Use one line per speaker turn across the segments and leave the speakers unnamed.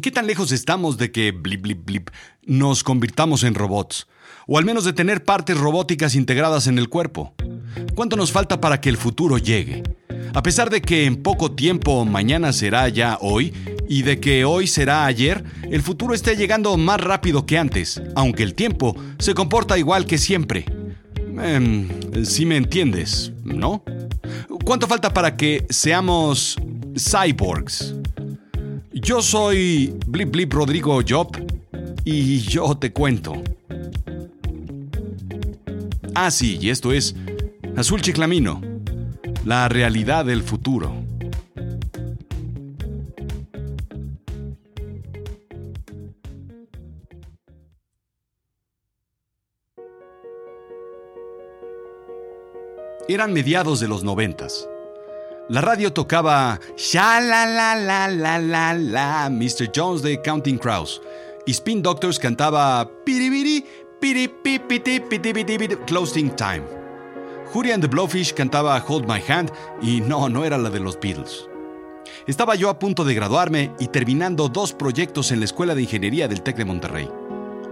¿Qué tan lejos estamos de que blip blip blip nos convirtamos en robots? O al menos de tener partes robóticas integradas en el cuerpo. ¿Cuánto nos falta para que el futuro llegue? A pesar de que en poco tiempo mañana será ya hoy y de que hoy será ayer, el futuro está llegando más rápido que antes, aunque el tiempo se comporta igual que siempre. Em, si me entiendes, ¿no? ¿Cuánto falta para que seamos cyborgs? Yo soy Blip Blip Rodrigo Job y yo te cuento. Ah, sí, y esto es Azul Chiclamino, la realidad del futuro. Eran mediados de los noventas. La radio tocaba Sha la la la la la la Mr. Jones de Counting Crows y Spin Doctors cantaba Piribiri Closing Time. Judy and the Blowfish cantaba Hold My Hand y no, no era la de los Beatles. Estaba yo a punto de graduarme y terminando dos proyectos en la Escuela de Ingeniería del TEC de Monterrey.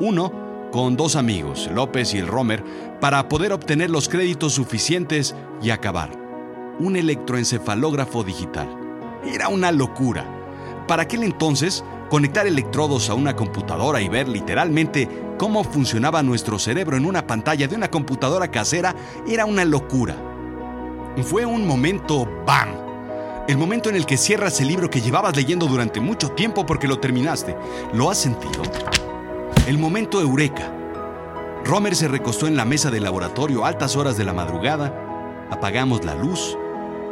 Uno con dos amigos, López y el Romer, para poder obtener los créditos suficientes y acabar. Un electroencefalógrafo digital. Era una locura. Para aquel entonces, conectar electrodos a una computadora y ver literalmente cómo funcionaba nuestro cerebro en una pantalla de una computadora casera era una locura. Fue un momento ¡bam! El momento en el que cierras el libro que llevabas leyendo durante mucho tiempo porque lo terminaste. ¿Lo has sentido? El momento eureka. Romer se recostó en la mesa del laboratorio a altas horas de la madrugada, apagamos la luz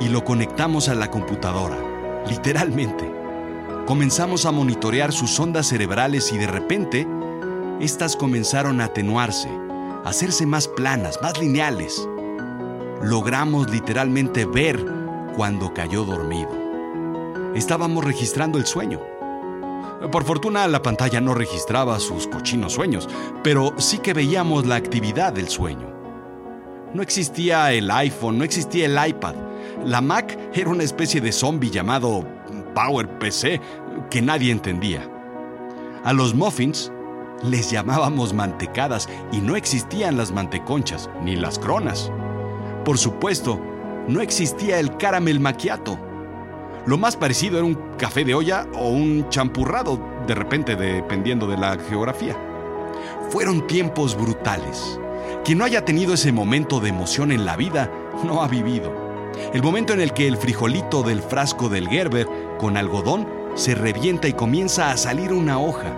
y lo conectamos a la computadora, literalmente. Comenzamos a monitorear sus ondas cerebrales y de repente, estas comenzaron a atenuarse, a hacerse más planas, más lineales. Logramos literalmente ver cuando cayó dormido. Estábamos registrando el sueño. Por fortuna la pantalla no registraba sus cochinos sueños, pero sí que veíamos la actividad del sueño. No existía el iPhone, no existía el iPad. La Mac era una especie de zombie llamado PowerPC que nadie entendía. A los muffins les llamábamos mantecadas y no existían las manteconchas ni las cronas. Por supuesto, no existía el caramel macchiato lo más parecido era un café de olla o un champurrado, de repente, dependiendo de la geografía. Fueron tiempos brutales. Quien no haya tenido ese momento de emoción en la vida, no ha vivido. El momento en el que el frijolito del frasco del Gerber con algodón se revienta y comienza a salir una hoja.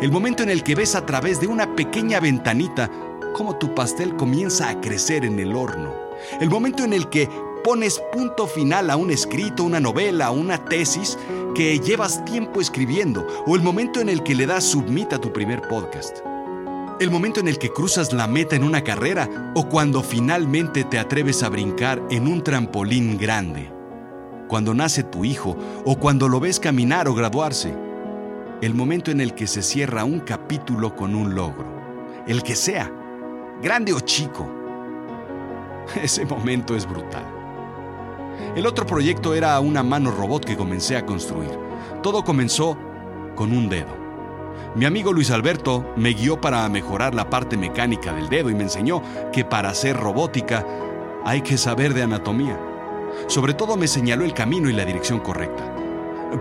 El momento en el que ves a través de una pequeña ventanita cómo tu pastel comienza a crecer en el horno. El momento en el que pones punto final a un escrito, una novela, una tesis que llevas tiempo escribiendo o el momento en el que le das submit a tu primer podcast. El momento en el que cruzas la meta en una carrera o cuando finalmente te atreves a brincar en un trampolín grande. Cuando nace tu hijo o cuando lo ves caminar o graduarse. El momento en el que se cierra un capítulo con un logro. El que sea, grande o chico. Ese momento es brutal. El otro proyecto era una mano robot que comencé a construir. Todo comenzó con un dedo. Mi amigo Luis Alberto me guió para mejorar la parte mecánica del dedo y me enseñó que para hacer robótica hay que saber de anatomía. Sobre todo me señaló el camino y la dirección correcta.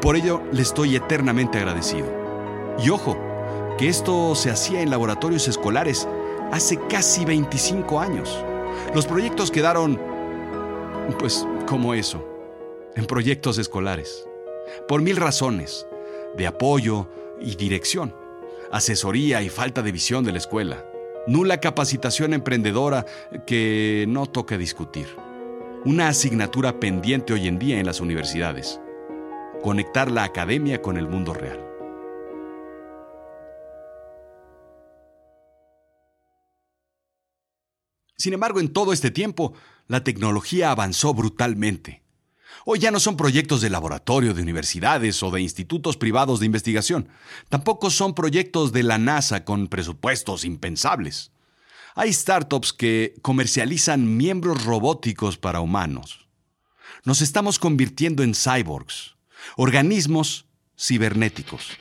Por ello le estoy eternamente agradecido. Y ojo, que esto se hacía en laboratorios escolares hace casi 25 años. Los proyectos quedaron, pues, como eso, en proyectos escolares, por mil razones, de apoyo y dirección, asesoría y falta de visión de la escuela, nula capacitación emprendedora que no toca discutir, una asignatura pendiente hoy en día en las universidades, conectar la academia con el mundo real. Sin embargo, en todo este tiempo, la tecnología avanzó brutalmente. Hoy ya no son proyectos de laboratorio de universidades o de institutos privados de investigación. Tampoco son proyectos de la NASA con presupuestos impensables. Hay startups que comercializan miembros robóticos para humanos. Nos estamos convirtiendo en cyborgs, organismos cibernéticos.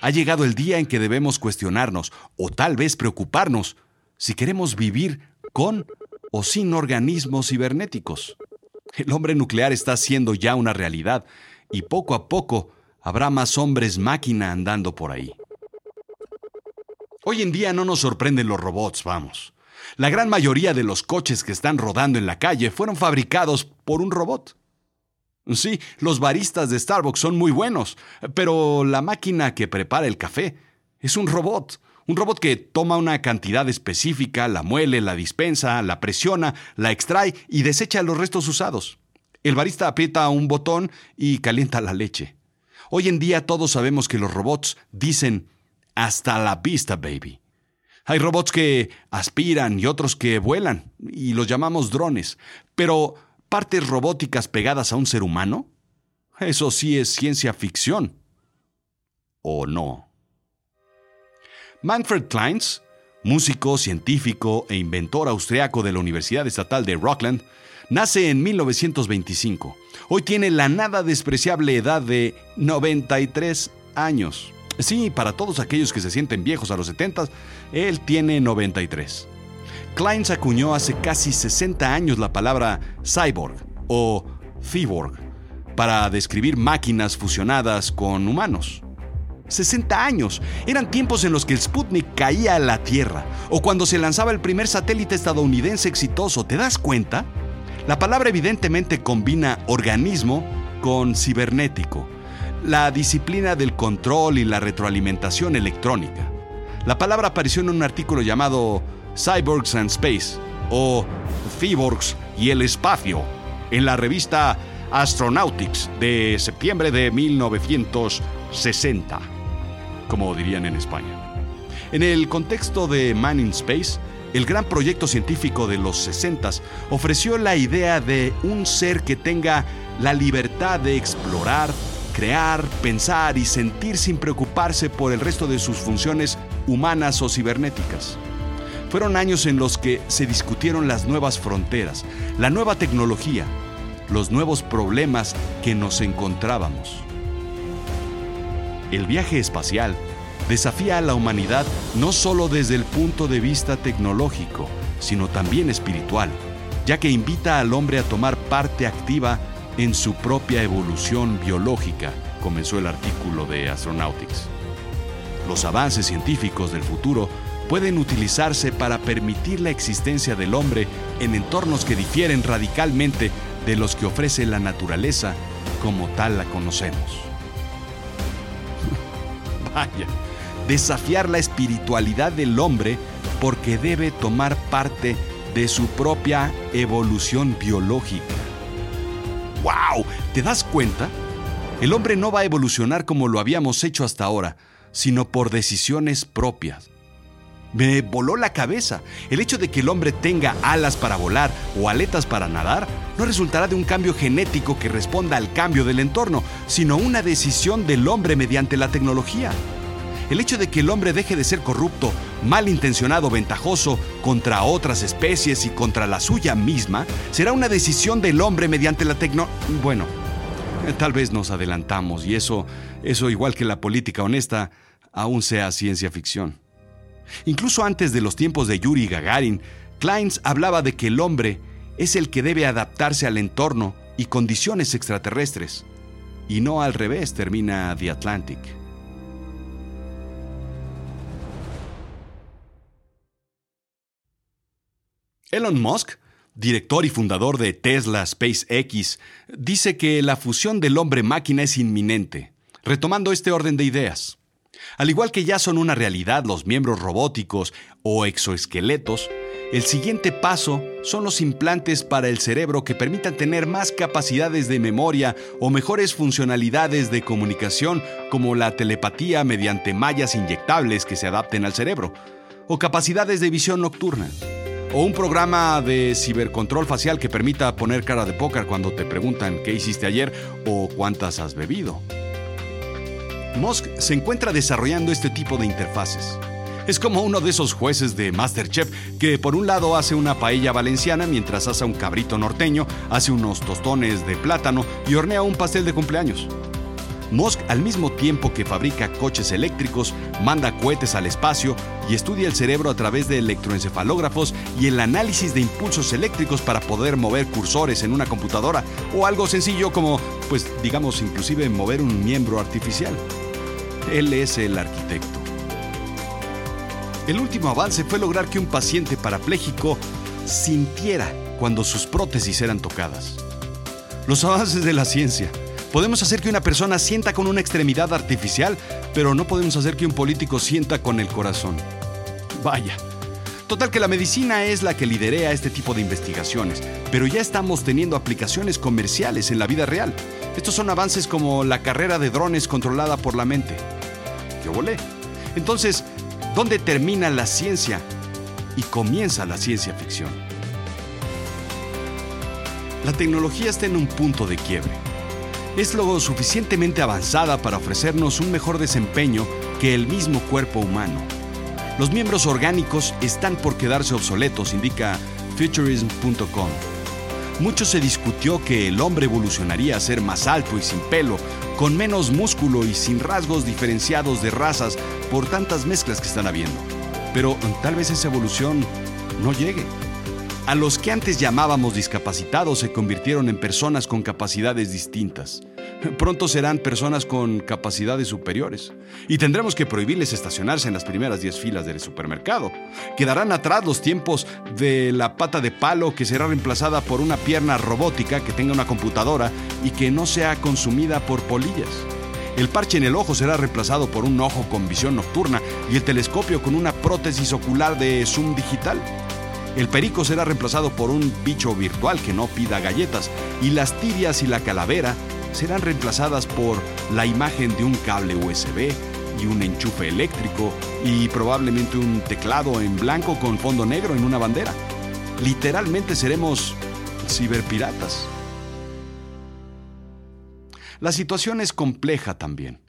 Ha llegado el día en que debemos cuestionarnos, o tal vez preocuparnos, si queremos vivir con o sin organismos cibernéticos. El hombre nuclear está siendo ya una realidad y poco a poco habrá más hombres máquina andando por ahí. Hoy en día no nos sorprenden los robots, vamos. La gran mayoría de los coches que están rodando en la calle fueron fabricados por un robot. Sí, los baristas de Starbucks son muy buenos, pero la máquina que prepara el café es un robot. Un robot que toma una cantidad específica, la muele, la dispensa, la presiona, la extrae y desecha los restos usados. El barista aprieta un botón y calienta la leche. Hoy en día todos sabemos que los robots dicen hasta la vista, baby. Hay robots que aspiran y otros que vuelan, y los llamamos drones. Pero, ¿partes robóticas pegadas a un ser humano? Eso sí es ciencia ficción. ¿O no? Manfred Kleins, músico, científico e inventor austriaco de la Universidad Estatal de Rockland, nace en 1925. Hoy tiene la nada despreciable edad de 93 años. Sí, para todos aquellos que se sienten viejos a los 70, él tiene 93. Kleins acuñó hace casi 60 años la palabra cyborg o cyborg para describir máquinas fusionadas con humanos. 60 años. Eran tiempos en los que el Sputnik caía a la Tierra o cuando se lanzaba el primer satélite estadounidense exitoso. ¿Te das cuenta? La palabra evidentemente combina organismo con cibernético la disciplina del control y la retroalimentación electrónica. La palabra apareció en un artículo llamado Cyborgs and Space o Cyborgs y el espacio en la revista Astronautics de septiembre de 1960, como dirían en España. En el contexto de Man in Space, el gran proyecto científico de los 60 ofreció la idea de un ser que tenga la libertad de explorar, crear, pensar y sentir sin preocuparse por el resto de sus funciones humanas o cibernéticas. Fueron años en los que se discutieron las nuevas fronteras, la nueva tecnología, los nuevos problemas que nos encontrábamos. El viaje espacial desafía a la humanidad no solo desde el punto de vista tecnológico, sino también espiritual, ya que invita al hombre a tomar parte activa en su propia evolución biológica, comenzó el artículo de Astronautics. Los avances científicos del futuro pueden utilizarse para permitir la existencia del hombre en entornos que difieren radicalmente de los que ofrece la naturaleza como tal la conocemos. Vaya, desafiar la espiritualidad del hombre porque debe tomar parte de su propia evolución biológica. ¡Wow! ¿Te das cuenta? El hombre no va a evolucionar como lo habíamos hecho hasta ahora, sino por decisiones propias. Me voló la cabeza. El hecho de que el hombre tenga alas para volar o aletas para nadar no resultará de un cambio genético que responda al cambio del entorno, sino una decisión del hombre mediante la tecnología. El hecho de que el hombre deje de ser corrupto, malintencionado, ventajoso contra otras especies y contra la suya misma, será una decisión del hombre mediante la tecno... Bueno, tal vez nos adelantamos y eso, eso igual que la política honesta, aún sea ciencia ficción. Incluso antes de los tiempos de Yuri Gagarin, Kleins hablaba de que el hombre es el que debe adaptarse al entorno y condiciones extraterrestres, y no al revés, termina The Atlantic. Elon Musk, director y fundador de Tesla SpaceX, dice que la fusión del hombre-máquina es inminente, retomando este orden de ideas. Al igual que ya son una realidad los miembros robóticos o exoesqueletos, el siguiente paso son los implantes para el cerebro que permitan tener más capacidades de memoria o mejores funcionalidades de comunicación como la telepatía mediante mallas inyectables que se adapten al cerebro, o capacidades de visión nocturna o un programa de cibercontrol facial que permita poner cara de póker cuando te preguntan qué hiciste ayer o cuántas has bebido. Musk se encuentra desarrollando este tipo de interfaces. Es como uno de esos jueces de Masterchef que por un lado hace una paella valenciana mientras asa un cabrito norteño, hace unos tostones de plátano y hornea un pastel de cumpleaños. Musk, al mismo tiempo que fabrica coches eléctricos, manda cohetes al espacio y estudia el cerebro a través de electroencefalógrafos y el análisis de impulsos eléctricos para poder mover cursores en una computadora o algo sencillo como, pues digamos, inclusive mover un miembro artificial. Él es el arquitecto. El último avance fue lograr que un paciente parapléjico sintiera cuando sus prótesis eran tocadas. Los avances de la ciencia Podemos hacer que una persona sienta con una extremidad artificial, pero no podemos hacer que un político sienta con el corazón. Vaya. Total que la medicina es la que liderea este tipo de investigaciones, pero ya estamos teniendo aplicaciones comerciales en la vida real. Estos son avances como la carrera de drones controlada por la mente. Entonces, ¿dónde termina la ciencia y comienza la ciencia ficción? La tecnología está en un punto de quiebre es lo suficientemente avanzada para ofrecernos un mejor desempeño que el mismo cuerpo humano. Los miembros orgánicos están por quedarse obsoletos, indica futurism.com. Mucho se discutió que el hombre evolucionaría a ser más alto y sin pelo, con menos músculo y sin rasgos diferenciados de razas por tantas mezclas que están habiendo. Pero tal vez esa evolución no llegue. A los que antes llamábamos discapacitados se convirtieron en personas con capacidades distintas. Pronto serán personas con capacidades superiores. Y tendremos que prohibirles estacionarse en las primeras 10 filas del supermercado. Quedarán atrás los tiempos de la pata de palo que será reemplazada por una pierna robótica que tenga una computadora y que no sea consumida por polillas. El parche en el ojo será reemplazado por un ojo con visión nocturna y el telescopio con una prótesis ocular de zoom digital. El perico será reemplazado por un bicho virtual que no pida galletas y las tibias y la calavera serán reemplazadas por la imagen de un cable USB y un enchufe eléctrico y probablemente un teclado en blanco con fondo negro en una bandera. Literalmente seremos ciberpiratas. La situación es compleja también.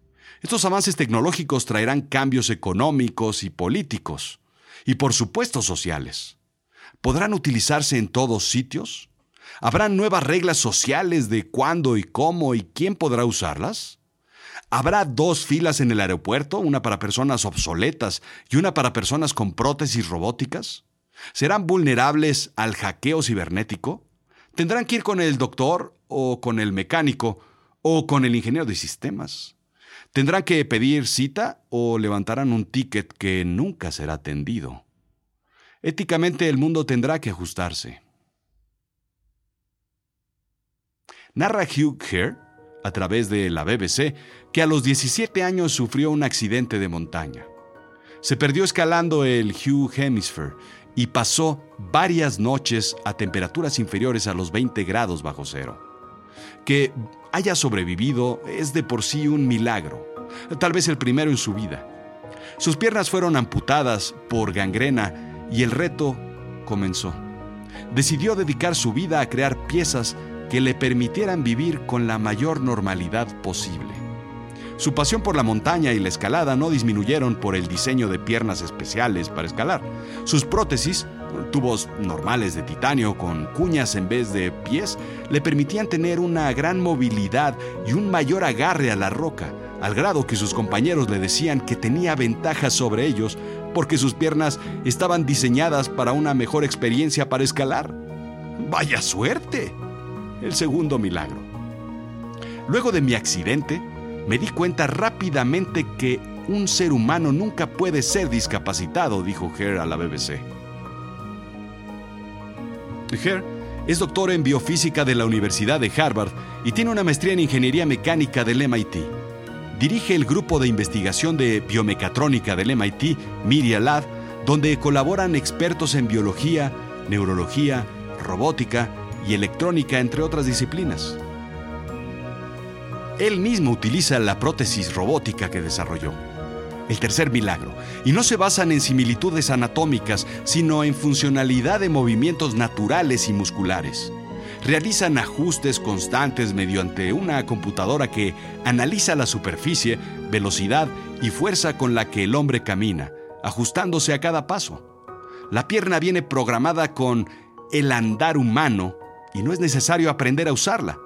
Estos avances tecnológicos traerán cambios económicos y políticos, y por supuesto sociales. ¿Podrán utilizarse en todos sitios? ¿Habrá nuevas reglas sociales de cuándo y cómo y quién podrá usarlas? ¿Habrá dos filas en el aeropuerto, una para personas obsoletas y una para personas con prótesis robóticas? ¿Serán vulnerables al hackeo cibernético? ¿Tendrán que ir con el doctor o con el mecánico o con el ingeniero de sistemas? ¿Tendrán que pedir cita o levantarán un ticket que nunca será atendido? Éticamente el mundo tendrá que ajustarse. Narra Hugh Hare, a través de la BBC, que a los 17 años sufrió un accidente de montaña. Se perdió escalando el Hugh Hemisphere y pasó varias noches a temperaturas inferiores a los 20 grados bajo cero. Que haya sobrevivido es de por sí un milagro, tal vez el primero en su vida. Sus piernas fueron amputadas por gangrena y el reto comenzó. Decidió dedicar su vida a crear piezas que le permitieran vivir con la mayor normalidad posible. Su pasión por la montaña y la escalada no disminuyeron por el diseño de piernas especiales para escalar. Sus prótesis, tubos normales de titanio con cuñas en vez de pies, le permitían tener una gran movilidad y un mayor agarre a la roca, al grado que sus compañeros le decían que tenía ventajas sobre ellos porque sus piernas estaban diseñadas para una mejor experiencia para escalar. ¡Vaya suerte! El segundo milagro. Luego de mi accidente, me di cuenta rápidamente que un ser humano nunca puede ser discapacitado, dijo Hare a la BBC. Hare es doctor en biofísica de la Universidad de Harvard y tiene una maestría en ingeniería mecánica del MIT dirige el grupo de investigación de biomecatrónica del MIT, Media Lab, donde colaboran expertos en biología, neurología, robótica y electrónica, entre otras disciplinas. Él mismo utiliza la prótesis robótica que desarrolló. El tercer milagro, y no se basan en similitudes anatómicas, sino en funcionalidad de movimientos naturales y musculares realizan ajustes constantes mediante una computadora que analiza la superficie, velocidad y fuerza con la que el hombre camina, ajustándose a cada paso. La pierna viene programada con el andar humano y no es necesario aprender a usarla.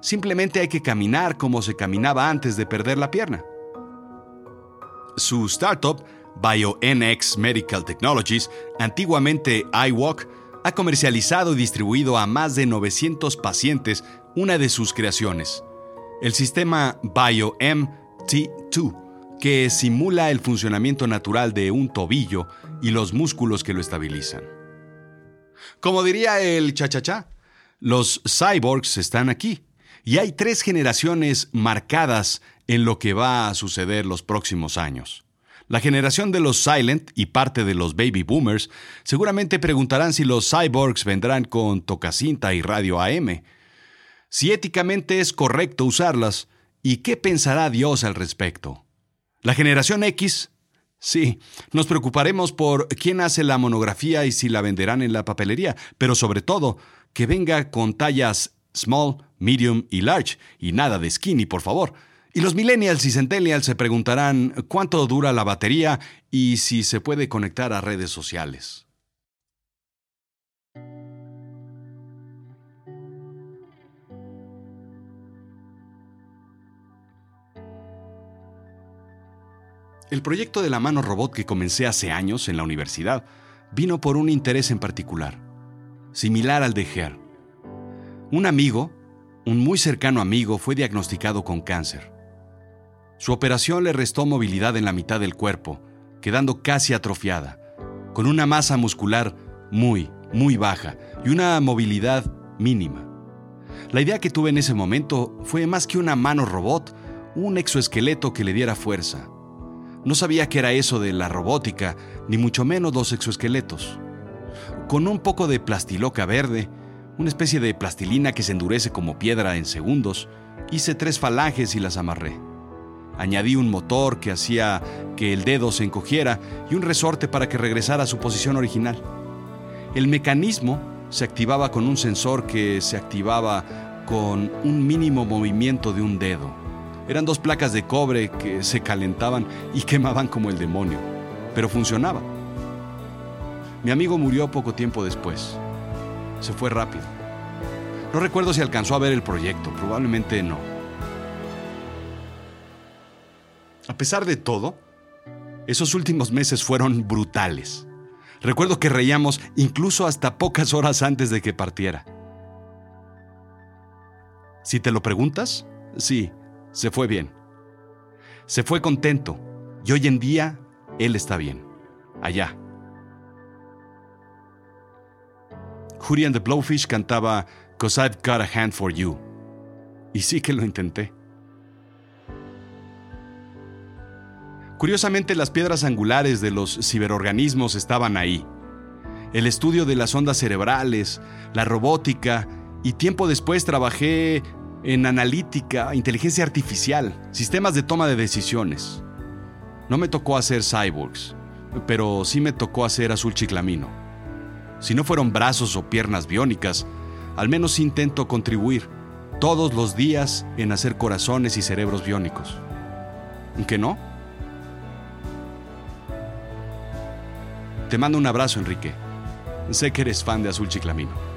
Simplemente hay que caminar como se caminaba antes de perder la pierna. Su startup, BioNX Medical Technologies, antiguamente iWalk, ha comercializado y distribuido a más de 900 pacientes una de sus creaciones, el sistema BioMT2, que simula el funcionamiento natural de un tobillo y los músculos que lo estabilizan. Como diría el cha-cha-cha, los cyborgs están aquí y hay tres generaciones marcadas en lo que va a suceder los próximos años. La generación de los Silent y parte de los Baby Boomers seguramente preguntarán si los cyborgs vendrán con tocacinta y radio AM, si éticamente es correcto usarlas y qué pensará Dios al respecto. La generación X, sí, nos preocuparemos por quién hace la monografía y si la venderán en la papelería, pero sobre todo, que venga con tallas small, medium y large, y nada de skinny, por favor. Y los millennials y centennials se preguntarán cuánto dura la batería y si se puede conectar a redes sociales. El proyecto de la mano robot que comencé hace años en la universidad vino por un interés en particular, similar al de Ger. Un amigo, un muy cercano amigo, fue diagnosticado con cáncer. Su operación le restó movilidad en la mitad del cuerpo, quedando casi atrofiada, con una masa muscular muy, muy baja y una movilidad mínima. La idea que tuve en ese momento fue más que una mano robot, un exoesqueleto que le diera fuerza, no sabía qué era eso de la robótica, ni mucho menos los exoesqueletos. Con un poco de plastiloca verde, una especie de plastilina que se endurece como piedra en segundos, hice tres falanges y las amarré. Añadí un motor que hacía que el dedo se encogiera y un resorte para que regresara a su posición original. El mecanismo se activaba con un sensor que se activaba con un mínimo movimiento de un dedo. Eran dos placas de cobre que se calentaban y quemaban como el demonio, pero funcionaba. Mi amigo murió poco tiempo después. Se fue rápido. No recuerdo si alcanzó a ver el proyecto, probablemente no. A pesar de todo, esos últimos meses fueron brutales. Recuerdo que reíamos incluso hasta pocas horas antes de que partiera. Si te lo preguntas, sí, se fue bien. Se fue contento y hoy en día él está bien. Allá. Judy and the Blowfish cantaba Cause I've Got a Hand for You. Y sí que lo intenté. Curiosamente, las piedras angulares de los ciberorganismos estaban ahí. El estudio de las ondas cerebrales, la robótica, y tiempo después trabajé en analítica, inteligencia artificial, sistemas de toma de decisiones. No me tocó hacer cyborgs, pero sí me tocó hacer azul chiclamino. Si no fueron brazos o piernas biónicas, al menos intento contribuir todos los días en hacer corazones y cerebros biónicos. ¿Qué no? Te mando un abrazo, Enrique. Sé que eres fan de Azul Chiclamino.